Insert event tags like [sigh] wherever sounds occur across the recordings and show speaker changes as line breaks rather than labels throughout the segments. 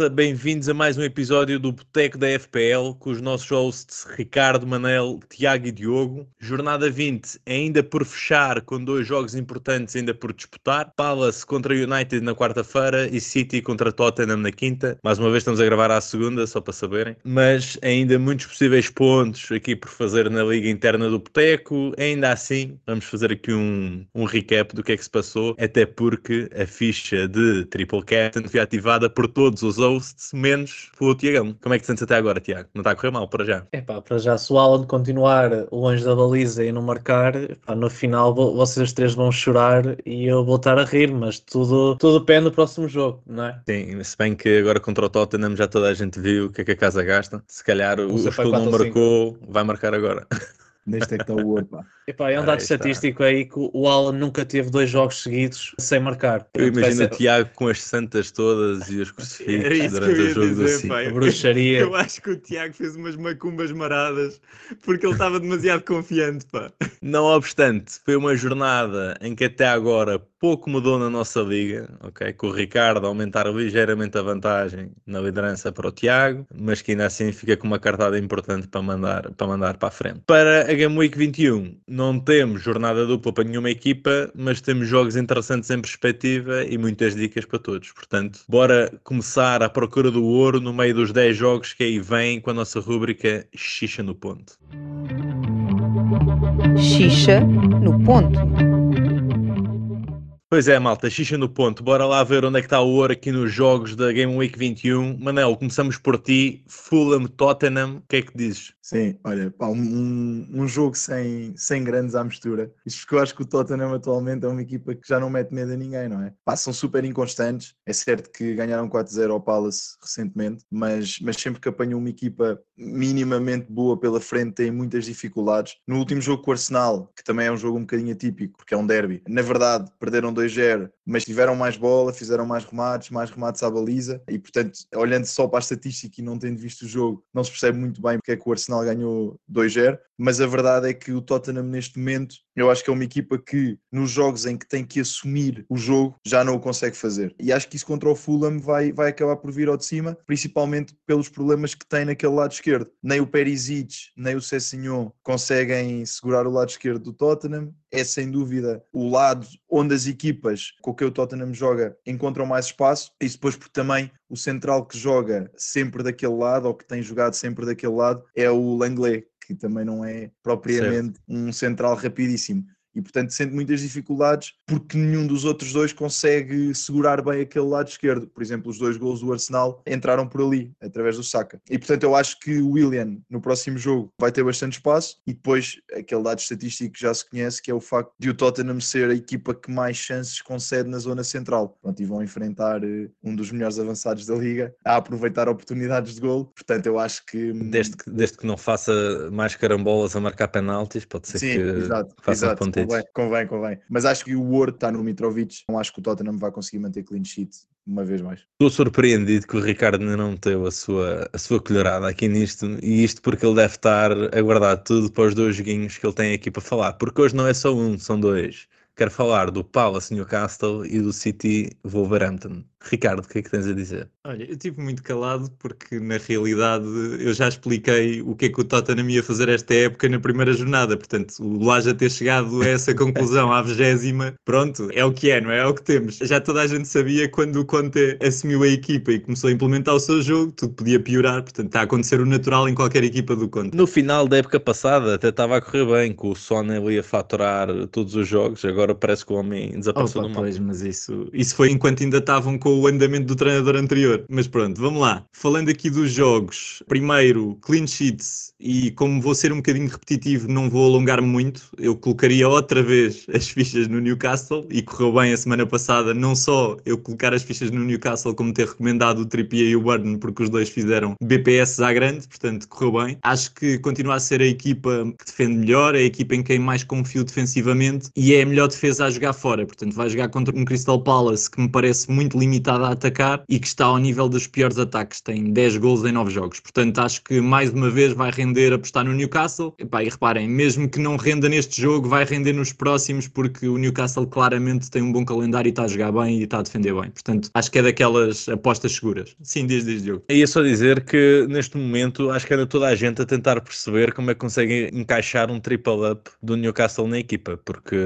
Malta? Bem-vindos a mais um episódio do Boteco da FPL com os nossos hosts Ricardo, Manel, Tiago e Diogo. Jornada 20 ainda por fechar, com dois jogos importantes ainda por disputar. Palace contra United na quarta-feira e City contra Tottenham na quinta. Mais uma vez estamos a gravar à segunda, só para saberem. Mas ainda muitos possíveis pontos aqui por fazer na liga interna do Boteco. Ainda assim, vamos fazer aqui um, um recap do que é que se passou, até porque a ficha de Triple Captain foi ativada por todos os hosts, menos o Tiagão. Como é que te sentes até agora, Tiago? Não está a correr mal para já?
É pá, para já, se o Alan continuar longe da baliza e não marcar, pá, no final vocês três vão chorar e eu vou estar a rir, mas tudo, tudo depende do próximo jogo, não é?
Sim, se bem que agora contra o Tottenham já toda a gente viu o que é que a casa gasta. Se calhar o, o que não marcou, vai marcar agora. [laughs]
Neste é que está o ouro, pá.
Epá, é um dado aí estatístico está. aí que o Alan nunca teve dois jogos seguidos sem marcar.
Eu imagino ser... o Tiago com as santas todas e os crucifixos durante o jogo dizer, do
pai, bruxaria.
Eu acho que o Tiago fez umas macumbas maradas porque ele estava demasiado confiante, pá.
Não obstante, foi uma jornada em que até agora pouco mudou na nossa liga, ok? Com o Ricardo aumentar ligeiramente a vantagem na liderança para o Tiago, mas que ainda assim fica com uma cartada importante para mandar para, mandar para a frente. Para a Game Week 21, não temos jornada dupla para nenhuma equipa, mas temos jogos interessantes em perspectiva e muitas dicas para todos. Portanto, bora começar a procura do ouro no meio dos 10 jogos que aí vem com a nossa rúbrica Xixa no Ponto.
Xixa no Ponto.
Pois é, malta, xixa no ponto. Bora lá ver onde é que está o ouro aqui nos jogos da Game Week 21. Manel, começamos por ti. Fulham Tottenham, o que é que dizes?
Sim, olha, pá, um, um jogo sem, sem grandes à mistura. Isto porque eu acho que o Tottenham atualmente é uma equipa que já não mete medo a ninguém, não é? Passam super inconstantes. É certo que ganharam 4-0 ao Palace recentemente, mas, mas sempre que apanham uma equipa minimamente boa pela frente têm muitas dificuldades. No último jogo com o Arsenal, que também é um jogo um bocadinho atípico, porque é um derby, na verdade perderam 2-0, mas tiveram mais bola, fizeram mais remates, mais remates à baliza. E, portanto, olhando só para a estatística e não tendo visto o jogo, não se percebe muito bem porque é que o Arsenal ganhou 2-0, mas a verdade é que o Tottenham neste momento, eu acho que é uma equipa que nos jogos em que tem que assumir o jogo, já não o consegue fazer. E acho que isso contra o Fulham vai, vai acabar por vir ao de cima, principalmente pelos problemas que tem naquele lado esquerdo. Nem o Perisic, nem o Cessignon conseguem segurar o lado esquerdo do Tottenham. É sem dúvida o lado onde as equipas com que o Tottenham joga encontram mais espaço, e depois porque também o central que joga sempre daquele lado, ou que tem jogado sempre daquele lado, é o Langley, que também não é propriamente certo. um central rapidíssimo e portanto sente muitas dificuldades porque nenhum dos outros dois consegue segurar bem aquele lado esquerdo. Por exemplo, os dois gols do Arsenal entraram por ali, através do Saka. E portanto eu acho que o William no próximo jogo vai ter bastante espaço e depois aquele dado estatístico que já se conhece, que é o facto de o Tottenham ser a equipa que mais chances concede na zona central. Pronto, e vão enfrentar eh, um dos melhores avançados da liga a aproveitar oportunidades de gol. Portanto, eu acho que...
Hum, desde que, desde que não faça mais carambolas a marcar penaltis, pode ser
Sim,
que
exato,
faça
exato. Um Convém, convém, convém. Mas acho que o Word está no Mitrovic. Não acho que o Tottenham vai conseguir manter clean sheet uma vez mais.
Estou surpreendido que o Ricardo ainda não teve a sua, a sua colherada aqui nisto, e isto porque ele deve estar a guardar tudo para os dois joguinhos que ele tem aqui para falar, porque hoje não é só um, são dois. Quero falar do Palace Newcastle e do City Wolverhampton. Ricardo, o que é que tens a dizer?
Olha, eu estive muito calado porque na realidade eu já expliquei o que é que o Tottenham ia fazer esta época na primeira jornada, portanto o Laja ter chegado a essa conclusão à vigésima, pronto, é o que é, não é? É o que temos. Já toda a gente sabia quando o Conte assumiu a equipa e começou a implementar o seu jogo, tudo podia piorar, portanto está a acontecer o natural em qualquer equipa do Conte.
No final da época passada até estava a correr bem, que o Son ia faturar todos os jogos, agora parece que o homem desapareceu
Opa,
do
mapa. Pois, mas isso, isso foi enquanto ainda estavam com com o andamento do treinador anterior. Mas pronto, vamos lá. Falando aqui dos jogos, primeiro, clean sheets, e como vou ser um bocadinho repetitivo, não vou alongar-me muito. Eu colocaria outra vez [laughs] as fichas no Newcastle e correu bem a semana passada, não só eu colocar as fichas no Newcastle, como ter recomendado o Trippier e o Burn, porque os dois fizeram BPS à grande, portanto correu bem. Acho que continua a ser a equipa que defende melhor, é a equipa em quem mais confio defensivamente e é a melhor defesa a jogar fora. Portanto, vai jogar contra um Crystal Palace que me parece muito limitado a atacar e que está ao nível dos piores ataques, tem 10 gols em 9 jogos. Portanto, acho que mais uma vez vai render apostar no Newcastle. E, pá, e reparem, mesmo que não renda neste jogo, vai render nos próximos, porque o Newcastle claramente tem um bom calendário e está a jogar bem e está a defender bem. Portanto, acho que é daquelas apostas seguras. Sim, este jogo.
E ia só dizer que neste momento acho que anda toda a gente a tentar perceber como é que conseguem encaixar um triple up do Newcastle na equipa, porque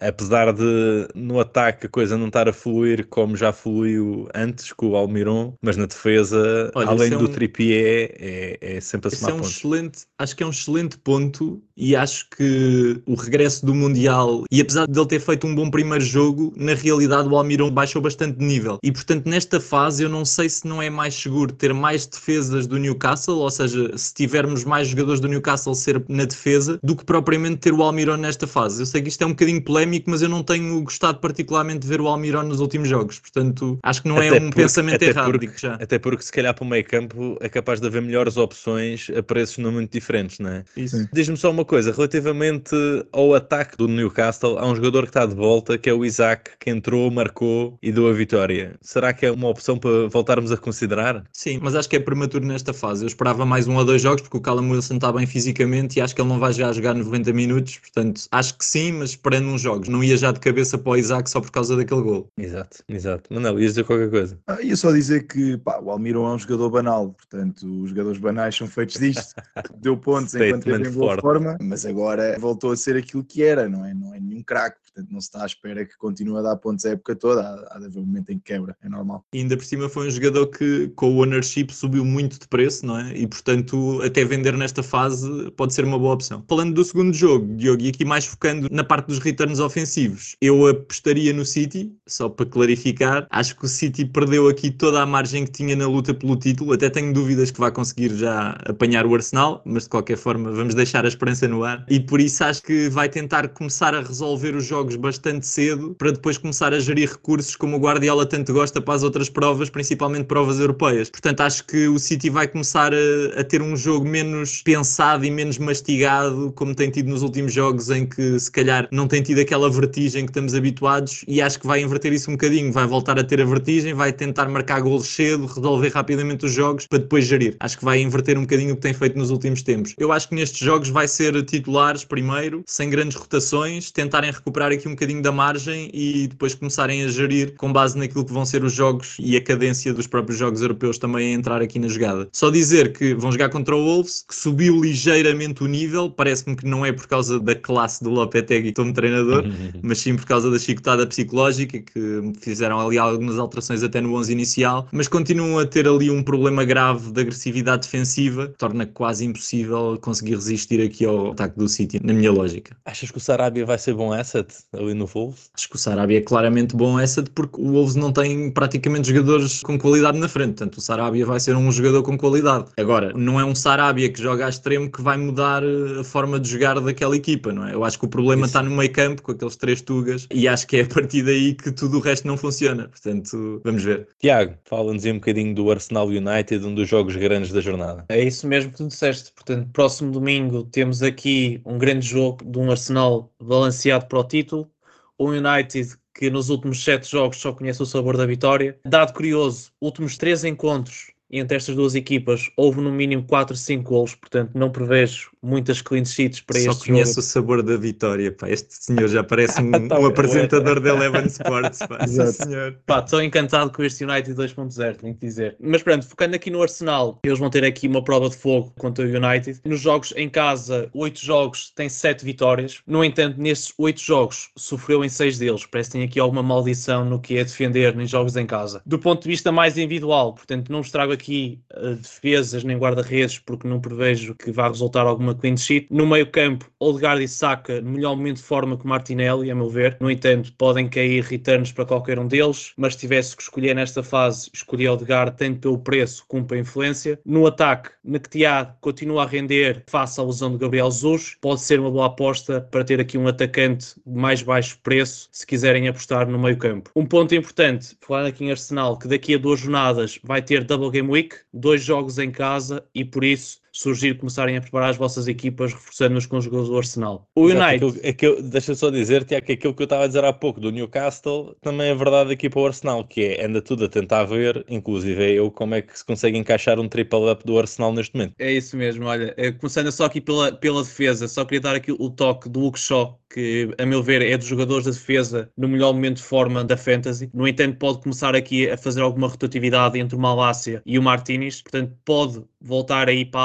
apesar de no ataque a coisa não estar a fluir como já fluiu antes com o Almiron, mas na defesa,
Olha,
além
é
do
um-
Trippier, é, é sempre a
Esse
somar
é um
pontos.
excelente, acho que é um excelente ponto e acho que o regresso do Mundial, e apesar de ele ter feito um bom primeiro jogo, na realidade o Almiron baixou bastante de nível. E portanto, nesta fase, eu não sei se não é mais seguro ter mais defesas do Newcastle, ou seja, se tivermos mais jogadores do Newcastle ser na defesa, do que propriamente ter o Almiron nesta fase. Eu sei que isto é um bocadinho polémico, mas eu não tenho gostado particularmente de ver o Almiron nos últimos jogos. Portanto, acho que não é
Até
um
porque-
pensamento errado,
porque-. Até porque se calhar para o meio campo é capaz de haver melhores opções a preços não muito diferentes, não é? Diz-me só uma coisa, relativamente ao ataque do Newcastle, há um jogador que está de volta, que é o Isaac, que entrou, marcou e deu a vitória. Será que é uma opção para voltarmos a considerar?
Sim, mas acho que é prematuro nesta fase. Eu esperava mais um ou dois jogos, porque o Callum Wilson está bem fisicamente e acho que ele não vai já jogar 90 minutos. Portanto, acho que sim, mas esperando uns jogos. Não ia já de cabeça para o Isaac só por causa daquele gol.
Exato, exato. Manel, ias dizer qualquer coisa?
Ah, ia só dizer que pá, o Almiron é um jogador banal, portanto, os jogadores banais são feitos disto. [laughs] Deu pontos enquanto esteve em boa forma, mas agora voltou a ser aquilo que era, não é? Não é nenhum craque, portanto, não se está à espera que continue a dar pontos a época toda. Há, há de haver um momento em que quebra, é normal.
E ainda por cima foi um jogador que, com o ownership, subiu muito de preço, não é? E portanto, até vender nesta fase pode ser uma boa opção. Falando do segundo jogo, Diogo, e aqui mais focando na parte dos returns ofensivos, eu apostaria no City, só para clarificar. Acho que o City perdeu aqui toda a margem que tinha na luta pelo título. Até tenho dúvidas que vai conseguir já apanhar o Arsenal, mas de qualquer forma, vamos deixar a esperança no ar. E por isso acho que vai tentar começar a resolver os jogos bastante cedo para depois começar a gerir recursos como o Guardiola tanto gosta para as outras provas, principalmente provas europeias. Portanto, acho que o City vai começar a, a ter um jogo menos pensado e menos mastigado, como tem tido nos últimos jogos, em que se calhar não tem tido aquela vertigem que estamos habituados, e acho que vai inverter isso um bocadinho. Vai voltar a ter a vertigem, vai tentar marcar golos cedo, resolver rapidamente os jogos para depois gerir. Acho que vai inverter um bocadinho o que tem feito nos últimos tempos. Eu acho que nestes jogos vai ser titulares primeiro, sem grandes rotações, tentarem recuperar aqui um bocadinho da margem e depois começarem a gerir com base naquilo que vão ser os jogos e a cadência dos próprios jogos europeus também a entrar aqui na jogada. Só dizer que vão jogar contra o Wolves, que subiu ligeiramente o nível, parece-me que não é por causa da classe do Lopetegui como treinador, [laughs] mas sim por causa da chicotada psicológica que fizeram ali algumas alterações até no 11 inicial, mas continuam a ter ali um problema grave de agressividade defensiva, que torna quase impossível conseguir resistir aqui ao ataque do City, na minha lógica.
Achas que o Sarabia vai ser bom asset ali no Wolves?
Acho que o Sarabia é claramente bom asset porque o Wolves não tem praticamente jogadores com qualidade na frente, portanto o Sarabia vai ser um jogador com qualidade. Agora, não é um Sarabia que joga a extremo que vai mudar eh, a forma de jogar daquela equipa, não é? Eu acho que o problema
Isso.
está no meio campo com aqueles três tugas e acho que é a partir daí que tudo o resto não funciona, portanto vamos ver.
Tiago, fala-nos um bocadinho do Arsenal United, um dos jogos grandes da jornada.
É isso mesmo que tu disseste. Portanto, próximo domingo temos aqui um grande jogo de um Arsenal balanceado para o título. O United que nos últimos sete jogos só conhece o sabor da vitória. Dado curioso, últimos três encontros entre estas duas equipas houve no mínimo 4, 5 golos, portanto não prevejo muitas clean sheets para
Só
este
conheço
jogo.
o sabor da vitória, pá. Este senhor já parece [laughs] um,
Tá
um apresentador da Eleven Sports, pá. [laughs] Senhor.
Pá, estou encantado com este United 2.0, tenho que dizer. Mas pronto, focando aqui no Arsenal, eles vão ter aqui uma prova de fogo contra o United. Nos jogos em casa, 8 jogos, tem 7 vitórias. No entanto, nestes 8 jogos, sofreu em 6 deles. Parece que tem aqui alguma maldição no que é defender em jogos em casa. Do ponto de vista mais individual, portanto, não vos trago aqui eh, defesas nem guarda-redes, porque não prevejo que vá resultar alguma clean sheet. No meio campo, Odegaard e Saka, melhor momento de forma que Martinelli, a meu ver. No entanto, podem cair returns para qualquer um deles, mas se tivesse que escolher nesta fase, escolhi Odegaard tanto pelo preço como pela influência. No ataque, Naktiad continua a render face à lesão de Gabriel Jesus. Pode ser uma boa aposta para ter aqui um atacante de mais baixo preço, se quiserem apostar no meio campo. Um ponto importante, falando aqui em Arsenal, que daqui a duas jornadas vai ter Double Game Week, dois jogos em casa e por isso surgir, começarem a preparar as vossas equipas, reforçando-nos com os jogadores do Arsenal. O
Exato,
United,
aquilo- deixa só dizer, Tiago, que aquilo que eu estava a dizer há pouco do Newcastle também é verdade aqui para o Arsenal, que é anda tudo a tentar ver, inclusive eu, como é que se consegue encaixar um triple-up do Arsenal neste momento.
É isso mesmo, olha, eh, começando só aqui pela, pela defesa, só queria dar aqui o toque do Hugo Shaw, que a meu ver é dos jogadores da defesa no melhor momento de forma da Fantasy. No entanto, pode começar aqui a fazer alguma rotatividade entre o Malásia e o Martínez, portanto, pode voltar aí para a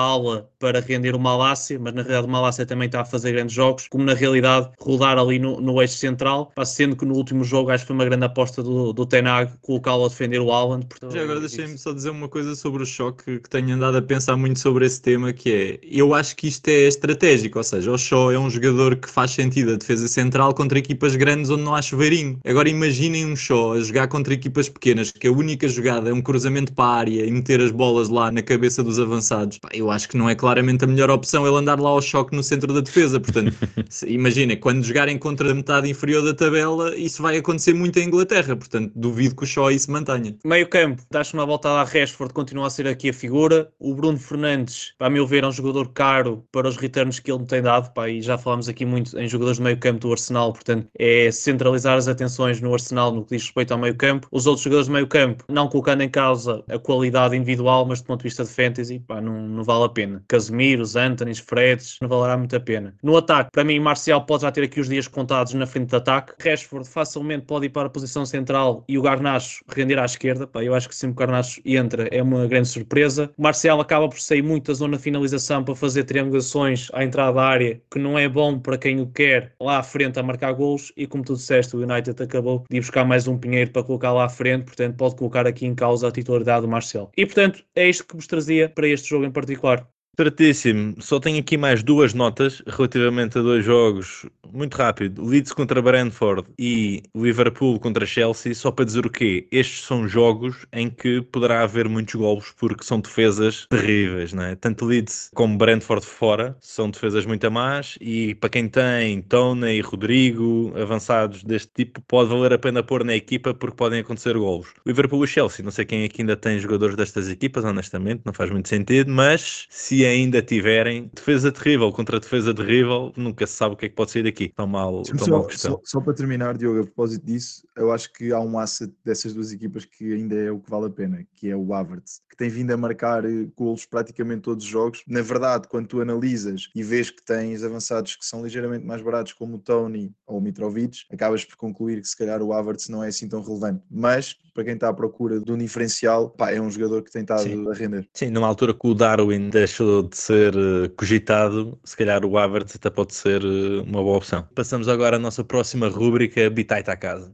para render o Malásia, mas na realidade o Malásia também está a fazer grandes jogos, como na realidade rodar ali no, no eixo central, sendo que no último jogo acho que foi uma grande aposta do, do Tenag colocá-lo a defender o Haaland. portanto,
Já agora deixem-me só dizer uma coisa sobre o choque que tenho andado a pensar muito sobre esse tema, que é, eu acho que isto é estratégico, ou seja, o Shaw é um jogador que faz sentido a defesa central contra equipas grandes onde não há chuveirinho. Agora imaginem um Shaw a jogar contra equipas pequenas, que a única jogada é um cruzamento para a área e meter as bolas lá na cabeça dos avançados. Pá, eu acho que não é claramente a melhor opção ele andar lá ao choque no centro da defesa, portanto, [laughs] imagina, quando jogarem contra a metade inferior da tabela, isso vai acontecer muito em Inglaterra, portanto, duvido que o Shaw aí se mantenha.
Meio campo, dás uma voltada a Rashford, continua a ser aqui a figura. O Bruno Fernandes, a meu ver, é um jogador caro para os returns que ele me tem dado. Pá, e já falámos aqui muito em jogadores de meio campo do Arsenal, portanto, é centralizar as atenções no Arsenal no que diz respeito ao meio campo. Os outros jogadores de meio campo, não colocando em causa a qualidade individual, mas do ponto de vista de fantasy, pá, não, não vale a pena. Casemiros, Anthony's, Freds, não valerá muito a pena. No ataque, para mim, Marcial pode já ter aqui os dias contados na frente de ataque. Rashford facilmente pode ir para a posição central e o Garnacho render à esquerda. Pá, eu acho que se o Garnacho entra é uma grande surpresa. O Marcial acaba por sair muito da zona de finalização para fazer triangulações à entrada da área, que não é bom para quem o quer lá à frente a marcar golos. E como tu disseste, o United acabou de ir buscar mais um Pinheiro para colocar lá à frente, portanto, pode colocar aqui em causa a titularidade do Marcial. E portanto, é isto que vos trazia para este jogo em particular.
Certíssimo. Só tenho aqui mais duas notas relativamente a dois jogos. Muito rápido. Leeds contra Brentford e Liverpool contra Chelsea. Só para dizer o quê? Estes são jogos em que poderá haver muitos golos porque são defesas terríveis, não é? Tanto Leeds como Brentford fora são defesas muito más e para quem tem Tony e Rodrigo avançados deste tipo pode valer a pena pôr na equipa porque podem acontecer golos. Liverpool e Chelsea, não sei quem aqui ainda tem jogadores destas equipas, honestamente, não faz muito sentido, mas se ainda tiverem defesa terrível contra defesa terrível, nunca se sabe o que é que pode sair daqui. Tão mal, tão mal
Só,
questão.
só, só para terminar, Diogo, a propósito disso, eu acho que há um asset dessas duas equipas que ainda é o que vale a pena, que é o Havertz, que tem vindo a marcar eh, golos praticamente todos os jogos. Na verdade, quando tu analisas e vês que tens avançados que são ligeiramente mais baratos, como o Tony ou o Mitrovic, acabas por concluir que se calhar o Havertz não é assim tão relevante. Mas, para quem está à procura de um diferencial, pá, é um jogador que tem estado
Sim.
a render.
Sim, numa altura que o Darwin deixou de ser eh, cogitado, se calhar o Havertz até pode ser eh, uma boa opção. Passamos agora à nossa próxima rúbrica, Bitite à casa.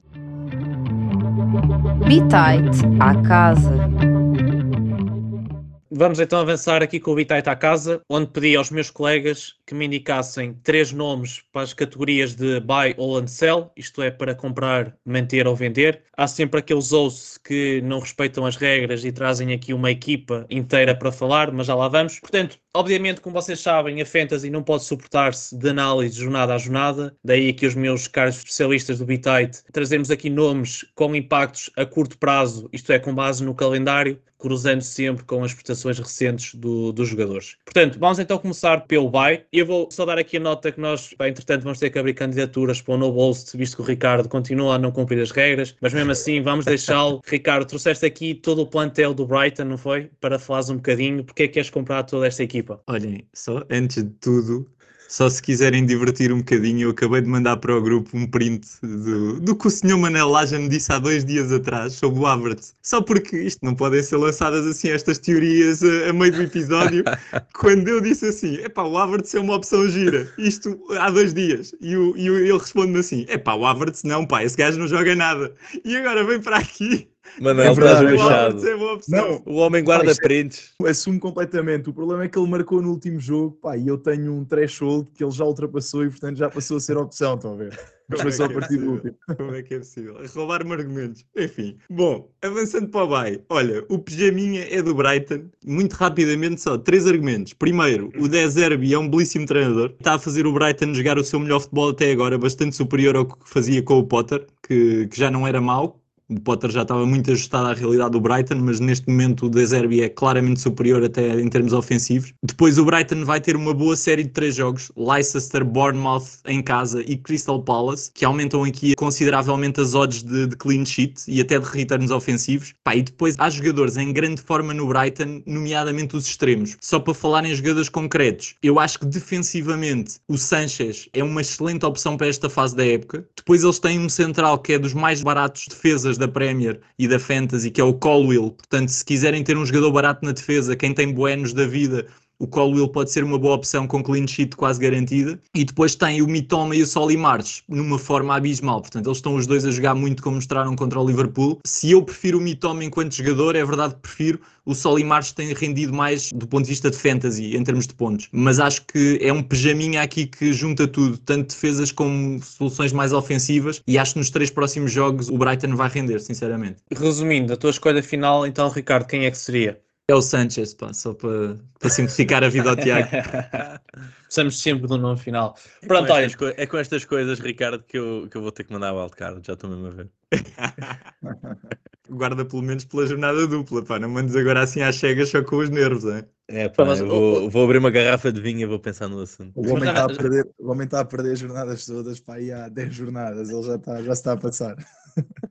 Bitite à casa.
Vamos então avançar aqui com o Bitite à casa, onde pedi aos meus colegas que me indicassem três nomes para as categorias de buy, hold and sell, isto é, para comprar, manter ou vender. Há sempre aqueles ouços que não respeitam as regras e trazem aqui uma equipa inteira para falar, mas já lá vamos. Portanto, obviamente, como vocês sabem, a Fantasy não pode suportar-se de análise jornada a jornada, daí aqui os meus caros especialistas do Bitite trazemos aqui nomes com impactos a curto prazo, isto é, com base no calendário, cruzando sempre com as prestações recentes do- dos jogadores. Portanto, vamos então começar pelo buy. Eu vou só dar aqui a nota que nós, pá, entretanto, vamos ter que abrir candidaturas para o No Bolst, visto que o Ricardo continua a não cumprir as regras, mas mesmo assim vamos deixá-lo. [laughs] Ricardo, trouxeste aqui todo o plantel do Brighton, não foi? Para falares um bocadinho, porque é que queres comprar toda esta equipa?
Olhem, só antes de tudo, só se quiserem divertir um bocadinho, eu acabei de mandar para o grupo um print do, do que o senhor Manel Laja me disse há dois dias atrás sobre o Havertz. Só porque isto não podem ser lançadas assim estas teorias a, a meio do episódio. [laughs] quando eu disse assim, epá, o Havertz é uma opção gira, isto há dois dias. E, o, e ele responde-me assim, epá, o Havertz não, pá, esse gajo não joga nada. E agora vem para aqui.
Manel,
É
estás
verdade,
o é uma opção.
Não,
O homem guarda
é-
prints.
assumo completamente. O problema é que ele marcou no último jogo, pá, e eu tenho um threshold que ele já ultrapassou e, portanto, já passou a ser opção, estão a ver? Mas foi só a
Como é que é
partir do
possível?
último.
Como é que é possível? Roubar-me argumentos. Enfim. Bom, avançando para o bye. Olha, o pijaminha é do Brighton. Muito rapidamente, só três argumentos. Primeiro, o De Zerbi é um belíssimo treinador. Está a fazer o Brighton jogar o seu melhor futebol até agora, bastante superior ao que fazia com o Potter, que, que já não era mau. O Potter já estava muito ajustado à realidade do Brighton, mas neste momento o De Zerbi é claramente superior até em termos ofensivos. Depois o Brighton vai ter uma boa série de três jogos, Leicester, Bournemouth em casa e Crystal Palace, que aumentam aqui consideravelmente as odds de, de clean sheet e até de returns ofensivos. Pá, e depois há jogadores em grande forma no Brighton, nomeadamente os extremos. Só para falar em jogadores concretos, eu acho que defensivamente o Sanchez é uma excelente opção para esta fase da época. Depois eles têm um central que é dos mais baratos defesas da Premier e da Fantasy, que é o Colwill. Portanto, se quiserem ter um jogador barato na defesa, quem tem buenos da vida, o Colwill pode ser uma boa opção com clean sheet quase garantida. E depois tem o Mitoma e o Solly March numa forma abismal. Portanto, eles estão os dois a jogar muito como mostraram contra o Liverpool. Se eu prefiro o Mitoma enquanto jogador, é verdade que prefiro. O Solly March tem rendido mais do ponto de vista de fantasy, em termos de pontos. Mas acho que é um pijaminha aqui que junta tudo, tanto defesas como soluções mais ofensivas. E acho que nos três próximos jogos o Brighton vai render, sinceramente.
Resumindo, a tua escolha final, então, Ricardo, quem é que seria?
É o Sanchez, pá, só para, para simplificar a vida ao Tiago.
Precisamos [laughs] sempre do nome final.
É
Pronto,
com
olha,
é com estas coisas, Ricardo, que eu, que eu vou ter que mandar o wildcard, já estou mesmo a ver. [laughs]
Guarda pelo menos pela jornada dupla, pá. Não mandes agora assim às cegas só com os nervos, é?
É, pá,
Mas
eu
o-
vou, vou abrir uma garrafa de vinho e vou pensar no assunto.
O homem
Mas
está a perder, o homem está a perder as jornadas todas para aí há 10 jornadas, ele já está, já se está a passar.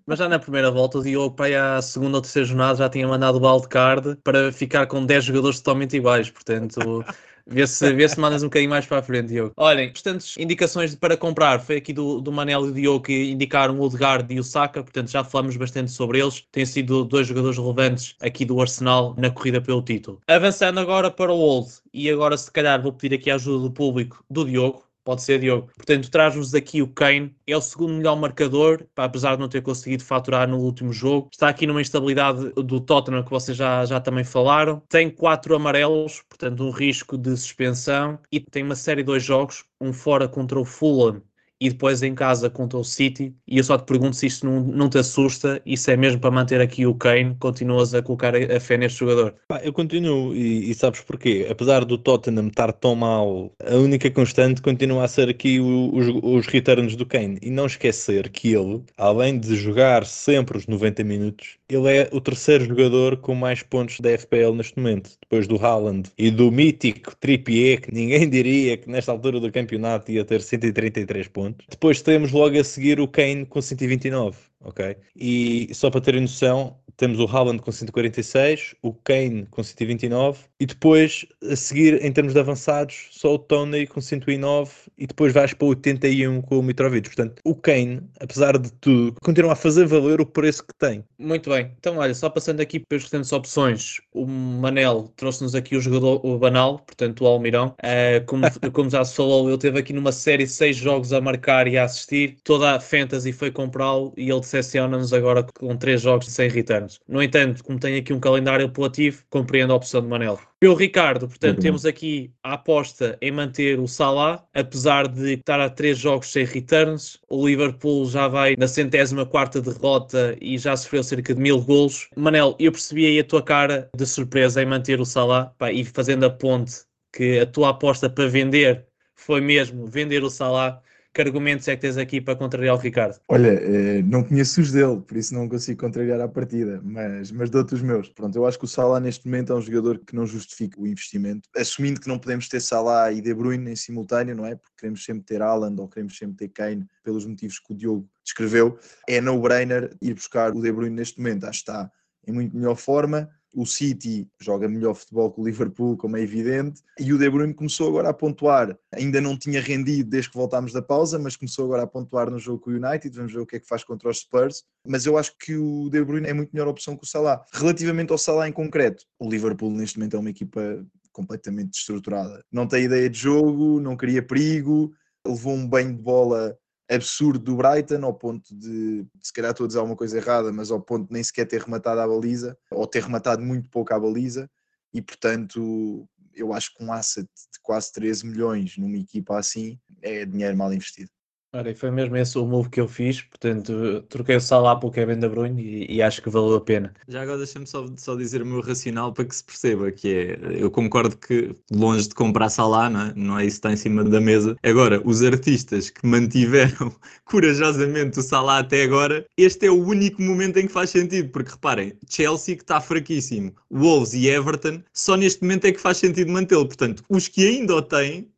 Mas já na primeira volta, o Diogo, para à segunda ou terceira jornada, já tinha mandado o wildcard para ficar com 10 jogadores totalmente iguais. Portanto, vê se, vê se mandas um bocadinho mais para a frente, Diogo. Olhem, bastantes indicações para comprar. Foi aqui do, do Manel e do Diogo que indicaram o Odegaard e o Saka. Portanto, já falamos bastante sobre eles. Têm sido dois jogadores relevantes aqui do Arsenal na corrida pelo título. Avançando agora para o Old. E agora, se calhar, vou pedir aqui a ajuda do público do Diogo. Pode ser, Diogo. Portanto, traz-nos aqui o Kane. É o segundo melhor marcador, apesar de não ter conseguido faturar no último jogo. Está aqui numa instabilidade do Tottenham que vocês já, já também falaram. Tem quatro amarelos, portanto, um risco de suspensão. E tem uma série de dois jogos, um fora contra o Fulham e depois em casa contra o City. E eu só te pergunto se isto não, não te assusta e se é mesmo para manter aqui o Kane, continuas a colocar a, fé neste jogador.
Eu continuo, e, e sabes porquê? Apesar do Tottenham estar tão mal, a única constante continua a ser aqui o- os, os returns do Kane. E não esquecer que ele, além de jogar sempre os 90 minutos, ele é o terceiro jogador com mais pontos da FPL neste momento, depois do Haaland e do mítico Trippier, que ninguém diria que nesta altura do campeonato ia ter 133 pontos. Depois temos logo a seguir o Kane com 129, ok? E só para terem noção, temos o Haaland com 146, o Kane com 129 e depois a seguir em termos de avançados só o Tony com 109 e depois vais para o 81 com o Mitrovic. Portanto, o Kane, apesar de tudo, continua a fazer valer o preço que tem.
Muito bem. Então, olha, só passando aqui pelas restantes opções, o Manel trouxe-nos aqui o jogador o Banal, portanto, o Almirão. Eh, como, [laughs] como já se falou, ele teve aqui numa série seis jogos a marcar e a assistir. Toda a fantasy foi comprá-lo e ele decepciona-nos agora com três jogos sem returns. No entanto, como tem aqui um calendário apelativo, compreendo a opção de Manel. Pelo Ricardo, portanto,
bom.
temos aqui a aposta em manter o Salah, apesar de estar a três jogos sem returns. O Liverpool já vai na centésima quarta derrota e já sofreu cerca de mil golos. Manel, eu percebi aí a tua cara de surpresa em manter o Salah pá, e fazendo a ponte que a tua aposta para vender foi mesmo vender o Salah. Que argumentos é que tens aqui para contrariar o Ricardo?
Olha, eh, não conheço os dele, por isso não consigo contrariar a partida, mas, mas dou-te os meus. Pronto, eu acho que o Salah neste momento é um jogador que não justifica o investimento, assumindo que não podemos ter Salah e De Bruyne em simultâneo, não é? Porque queremos sempre ter Haaland ou queremos sempre ter Kane, pelos motivos que o Diogo descreveu. É no-brainer ir buscar o De Bruyne neste momento, acho que está em muito melhor forma. O City joga melhor futebol que o Liverpool, como é evidente, e o De Bruyne começou agora a pontuar. Ainda não tinha rendido desde que voltámos da pausa, mas começou agora a pontuar no jogo com o United. Vamos ver o que é que faz contra os Spurs. Mas eu acho que o De Bruyne é muito melhor opção que o Salah. Relativamente ao Salah em concreto, o Liverpool neste momento é uma equipa completamente destruturada. Não tem ideia de jogo, não cria perigo, levou um banho de bola absurdo do Brighton, ao ponto de, se calhar estou a dizer alguma coisa errada, mas ao ponto de nem sequer ter rematado a baliza, ou ter rematado muito pouco a baliza, e portanto eu acho que um asset de quase 13 milhões numa equipa assim é dinheiro mal investido.
Ora, e foi mesmo esse o move que eu fiz, portanto, troquei o Salah pelo Kevin De Bruyne e, e acho que valeu a pena.
Já agora deixa-me só, só dizer o meu racional para que se perceba, que é, eu concordo que longe de comprar Salah, não é, não é isso que está em cima da mesa. Agora, os artistas que mantiveram [laughs] corajosamente o Salah até agora, este é o único momento em que faz sentido, porque reparem, Chelsea que está fraquíssimo, Wolves e Everton, só neste momento é que faz sentido mantê-lo. Portanto, os que ainda o têm,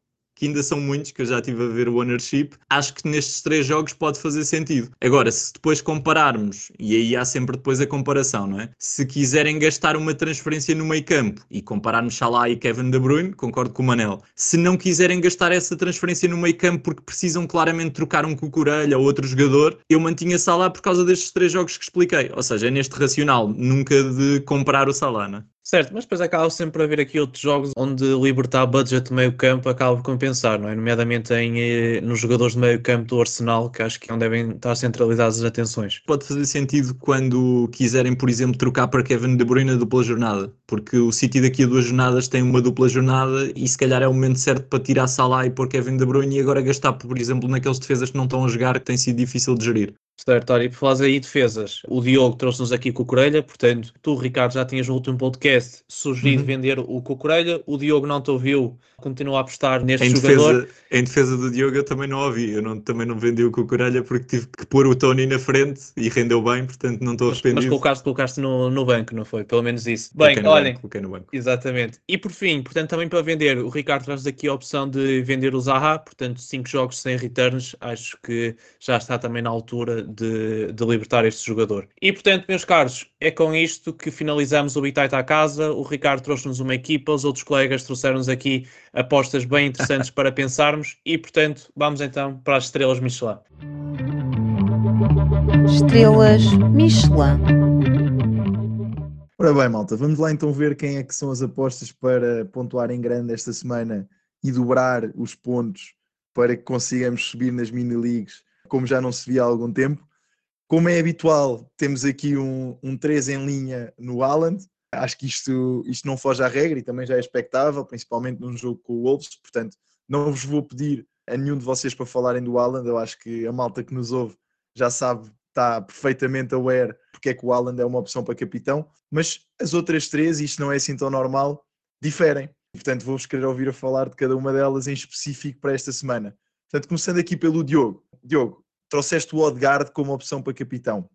ainda são muitos, que eu já estive a ver o ownership, acho que nestes três jogos pode fazer sentido. Agora, se depois compararmos, e aí há sempre depois a comparação, não é? Se quiserem gastar uma transferência no meio campo e compararmos Salah e Kevin De Bruyne, concordo com o Manel. Se não quiserem gastar essa transferência no meio campo porque precisam claramente trocar um cucurelha ou outro jogador, eu mantinha Salah por causa destes três jogos que expliquei. Ou seja, é neste racional, nunca de comprar o Salah, não é?
Certo, mas depois acaba sempre por haver aqui outros jogos onde libertar budget de meio campo acaba por compensar, não é? Nomeadamente em, eh, nos jogadores de meio campo do Arsenal, que acho que é onde devem estar centralizadas as atenções.
Pode fazer sentido quando quiserem, por exemplo, trocar para Kevin De Bruyne a dupla jornada, porque o City daqui a duas jornadas tem uma dupla jornada e se calhar é o momento certo para tirar Salah e pôr Kevin De Bruyne e agora gastar, por exemplo, naqueles defesas que não estão a jogar, que tem sido difícil de gerir.
Certo, olha, e por falar aí defesas, o Diogo trouxe-nos aqui Cucurelha, portanto, tu, Ricardo, já tinhas no último podcast sugerido
Uhum.
vender o Cucurelha, o Diogo não te ouviu, continua a apostar neste
Em
jogador.
defesa, em defesa do Diogo eu também não ouvi, eu não, também não vendi o Cucurelha porque tive que pôr o Tony na frente e rendeu bem, portanto não estou
Mas, mas
arrependido.
colocaste, colocaste no, no banco, não foi? Pelo menos isso.
Coloquei
Bem,
no
olhem,
banco, coloquei no banco.
Exatamente. E por fim, portanto, também para vender, o Ricardo traz aqui a opção de vender o Zaha, portanto, 5 jogos sem returns, acho que já está também na altura de, de libertar este jogador. E portanto, meus caros, é com isto que finalizamos o Bitite à casa. O Ricardo trouxe-nos uma equipa, os outros colegas trouxeram-nos aqui apostas bem interessantes para pensarmos e, portanto, vamos então para as estrelas Michelin.
Estrelas Michelin.
Ora bem, malta, vamos lá então ver quem é que são as apostas para pontuar em grande esta semana e dobrar os pontos para que consigamos subir nas mini-leagues, como já não se via há algum tempo. Como é habitual, temos aqui um, um 3 em linha no Haaland. Acho que isto, isto não foge à regra e também já é expectável, principalmente num jogo com o Wolves. Portanto, não vos vou pedir a nenhum de vocês para falarem do Haaland. Eu acho que a malta que nos ouve já sabe, está perfeitamente aware porque é que o Haaland é uma opção para capitão. Mas as outras três, isto não é assim tão normal, diferem. Portanto, vou-vos querer ouvir a falar de cada uma delas em específico para esta semana. Portanto, começando aqui pelo Diogo. Diogo, trouxeste o Odegaard como opção para capitão.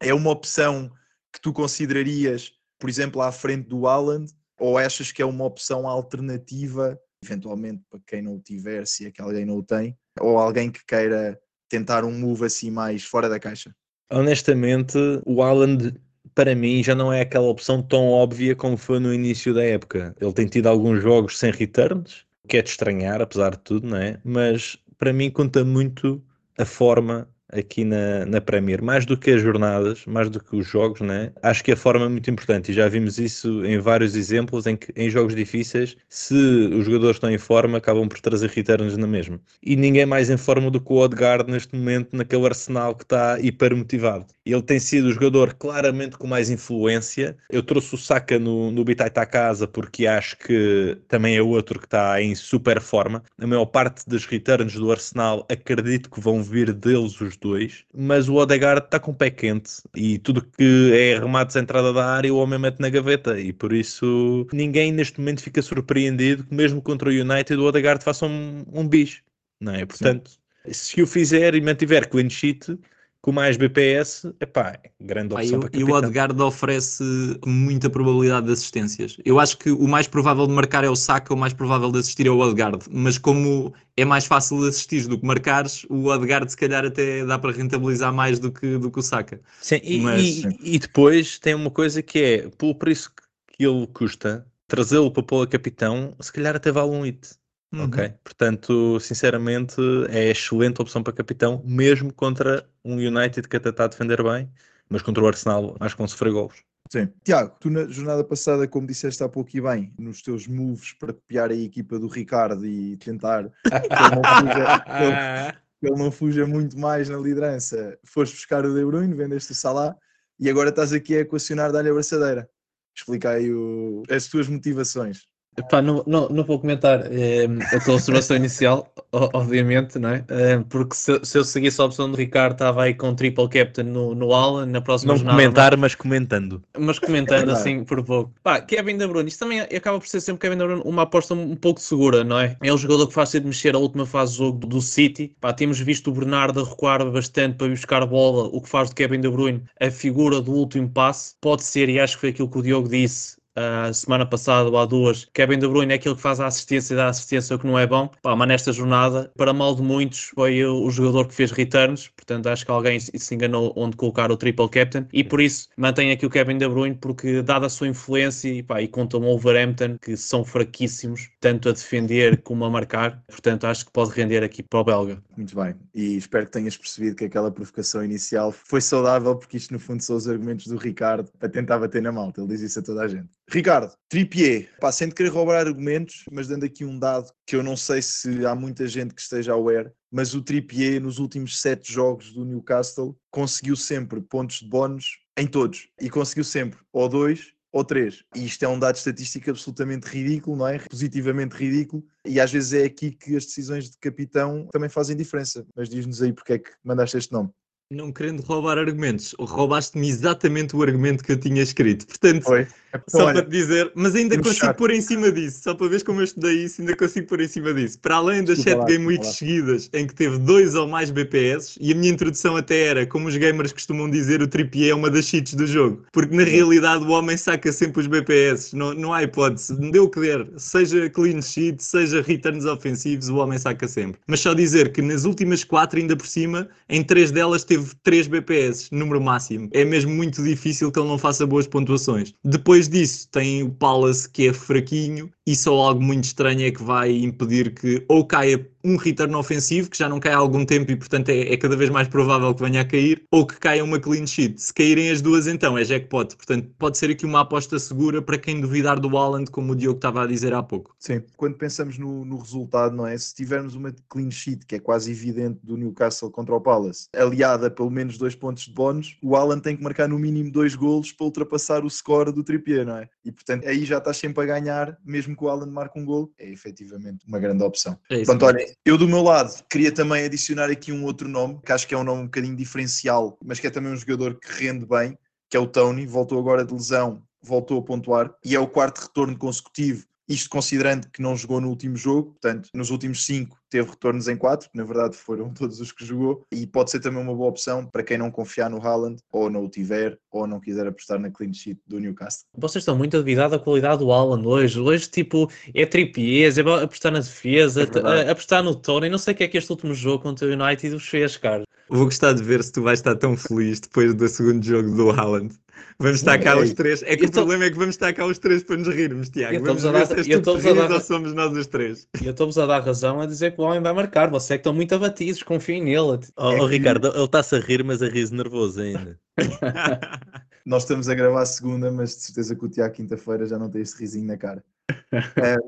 É uma opção que tu considerarias, por exemplo, à frente do Haaland? Ou achas que é uma opção alternativa, eventualmente para quem não o tiver, se é que alguém não o tem, ou alguém que queira tentar um move assim mais fora da caixa?
Honestamente, o Haaland para mim já não é aquela opção tão óbvia como foi no início da época. Ele tem tido alguns jogos sem returns, que é de estranhar, apesar de tudo, não é? Mas para mim conta muito a forma aqui na, na Premier, mais do que as jornadas, mais do que os jogos, né? Acho que a forma é muito importante e já vimos isso em vários exemplos em que em jogos difíceis, se os jogadores estão em forma, acabam por trazer returns na mesma. E ninguém mais em forma do que o Odegaard neste momento naquele arsenal que está hiper motivado. Ele tem sido o jogador claramente com mais influência. Eu trouxe o Saka no, no Bitite à casa porque acho que também é outro que está em super forma. A maior parte das returns do Arsenal acredito que vão vir deles os dois, mas o Odegaard está com o pé quente e tudo que é remates à entrada da área o homem mete na gaveta e por isso ninguém neste momento fica surpreendido que mesmo contra o United o Odegaard faça um, um bicho, não é? Portanto, se o fizer e mantiver clean sheet com mais BPS, epá, grande opção
eu-
para
e o. Odegaard oferece muita probabilidade de assistências. Eu acho que o mais provável de marcar é o Saka, o mais provável de assistir é o Odegaard. Mas como é mais fácil de assistir do que marcares, o Odegaard se calhar até dá para rentabilizar mais do que, do que o Saka.
Sim, e,
Mas-
e- e depois tem uma coisa que é, pelo preço que ele custa, trazê-lo para pôr a capitão, se calhar até vale um hit.
Uhum.
Ok? Portanto, sinceramente, é excelente opção para capitão, mesmo contra um United que até está a defender bem, mas contra o Arsenal acho que vão sofrer golos.
Sim. Tiago, tu na jornada passada, como disseste há pouco e bem, nos teus moves para copiar a equipa do Ricardo e tentar que ele não fuja, [laughs] que ele- que ele não fuja muito mais na liderança, foste buscar o De Bruyne, vendeste o Salah e agora estás aqui a equacionar dar-lhe a braçadeira. Explica aí o- as tuas motivações.
Epá, não, não, não vou comentar eh, a tua observação inicial, o- obviamente, não é? Eh, porque se, se eu seguisse a opção do Ricardo, estava aí com triple captain no, no Alan na próxima
Não
jornada.
comentar, mas comentando.
Mas comentando
Verdade.
assim por pouco. Pá, Kevin De Bruyne, isto também acaba por ser sempre Kevin De Bruyne uma aposta um pouco segura, não é? É o jogador que faz ser de mexer a última fase do jogo do City. Pá, temos visto o Bernardo a recuar bastante para ir buscar bola, o que faz de Kevin De Bruyne a figura do último passe. Pode ser, e acho que foi aquilo que o Diogo disse, a semana passada ou há duas, Kevin De Bruyne é aquele que faz a assistência e dá assistência, o que não é bom. Pá, mas nesta jornada, para mal de muitos, foi o, jogador que fez returns, portanto acho que alguém se enganou onde colocar o triple captain e por isso mantém aqui o Kevin De Bruyne porque dada a sua influência e, pá, e conta um Wolverhampton que são fraquíssimos, tanto a defender [laughs] como a marcar, portanto acho que pode render aqui para o belga.
Muito bem, e espero que tenhas percebido que aquela provocação inicial foi saudável, porque isto no fundo são os argumentos do Ricardo para tentar bater na malta, ele diz isso a toda a gente. Ricardo, Trippier, pá, sem querer roubar argumentos, mas dando aqui um dado que eu não sei se há muita gente que esteja aware, mas o Trippier nos últimos sete jogos do Newcastle conseguiu sempre pontos de bónus em todos, e conseguiu sempre ou dois ou três. E isto é um dado estatístico absolutamente ridículo, não é? Positivamente ridículo. E às vezes é aqui que as decisões de capitão também fazem diferença. Mas diz-nos aí porque é que mandaste este nome.
Não querendo roubar argumentos, roubaste-me exatamente o argumento que eu tinha escrito. Portanto?
Então,
só
olha,
para te dizer, mas ainda
temos
consigo
chato.
pôr em cima disso, só para ver como eu estudei isso, ainda consigo pôr em cima disso. Para além das
Desculpa
7
lá,
game weeks seguidas em que teve dois ou mais BPS, e a minha introdução até era, como os gamers costumam dizer, o Trippier é uma das cheats do jogo, porque na realidade o homem saca sempre os BPS, não, não há hipótese, me deu o que der, seja clean sheet, seja returns ofensivos, o homem saca sempre. Mas só dizer que nas últimas 4, ainda por cima, em 3 delas teve 3 BPS, número máximo. É mesmo muito difícil que ele não faça boas pontuações. Depois disso, tem o Palace que é fraquinho e só algo muito estranho é que vai impedir que ou caia um return ofensivo, que já não cai há algum tempo e portanto é, é cada vez mais provável que venha a cair, ou que caia uma clean sheet. Se caírem as duas, então é jackpot. Portanto, pode ser aqui uma aposta segura para quem duvidar do Haaland, como o Diogo estava a dizer há pouco.
Sim, quando pensamos no, no resultado, não é? Se tivermos uma clean sheet, que é quase evidente do Newcastle contra o Palace, aliada a pelo menos dois pontos de bónus, o Alan tem que marcar no mínimo dois golos para ultrapassar o score do Trippier, não é? E portanto aí já estás sempre a ganhar, mesmo que o Alan marque um golo, é efetivamente uma grande opção.
É isso.
Pronto, olha, eu do meu lado queria também adicionar aqui um outro nome, que acho que é um nome um bocadinho diferencial, mas que é também um jogador que rende bem, que é o Tony, voltou agora de lesão, voltou a pontuar, e é o quarto retorno consecutivo, isto considerando que não jogou no último jogo, portanto, nos últimos cinco teve retornos em quatro, que na verdade foram [laughs] todos os que jogou, e pode ser também uma boa opção para quem não confiar no Haaland, ou não o tiver, ou não quiser apostar na clean sheet do Newcastle.
Vocês estão muito a duvidar da qualidade do Alan hoje. Hoje, tipo, é tripies, é apostar na defesa,
É
apostar no Tony. Não sei o que é que este último jogo contra o United vos fez, cara.
Vou gostar de ver se tu vais estar tão feliz depois do segundo jogo do Haaland. Vamos estar cá os três. É que
eu
o
tô-
problema é que vamos estar cá os três para nos rirmos, Tiago.
Eu
Vamos ver
dar-
se és tu
dar-
ou somos nós os três.
E [laughs] eu estou-vos a dar razão a dizer que o homem vai marcar. Vocês é que estão muito abatidos, confiem nele.
Ó
É
ó,
que-
Ricardo, ele está-se a rir, mas a riso nervoso ainda. [laughs]
Nós estamos a gravar a segunda, mas de certeza que o Tiago quinta-feira já não tem este risinho na cara.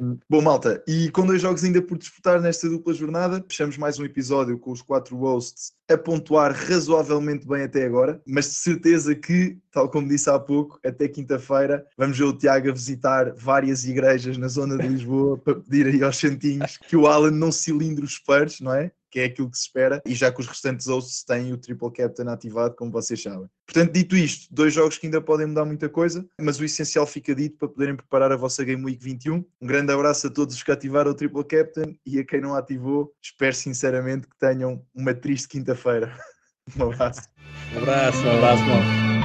Um, bom, malta, e com dois jogos ainda por disputar nesta dupla jornada, fechamos mais um episódio com os quatro hosts a pontuar razoavelmente bem até agora, mas de certeza que, tal como disse há pouco, até quinta-feira vamos ver o Tiago a visitar várias igrejas na zona de Lisboa para pedir aí aos santinhos que o Alan não cilindre os Spurs, não é? Que é aquilo que se espera, e já que os restantes hosts têm o Triple Captain ativado, como vocês sabem. Portanto, dito isto, dois jogos que ainda podem mudar muita coisa, mas o essencial fica dito para poderem preparar a vossa Game Week 21. Um grande abraço a todos os que ativaram o Triple Captain e a quem não ativou, espero sinceramente que tenham uma triste quinta-feira. [laughs] Um abraço.
Um abraço.
Um abraço, mal.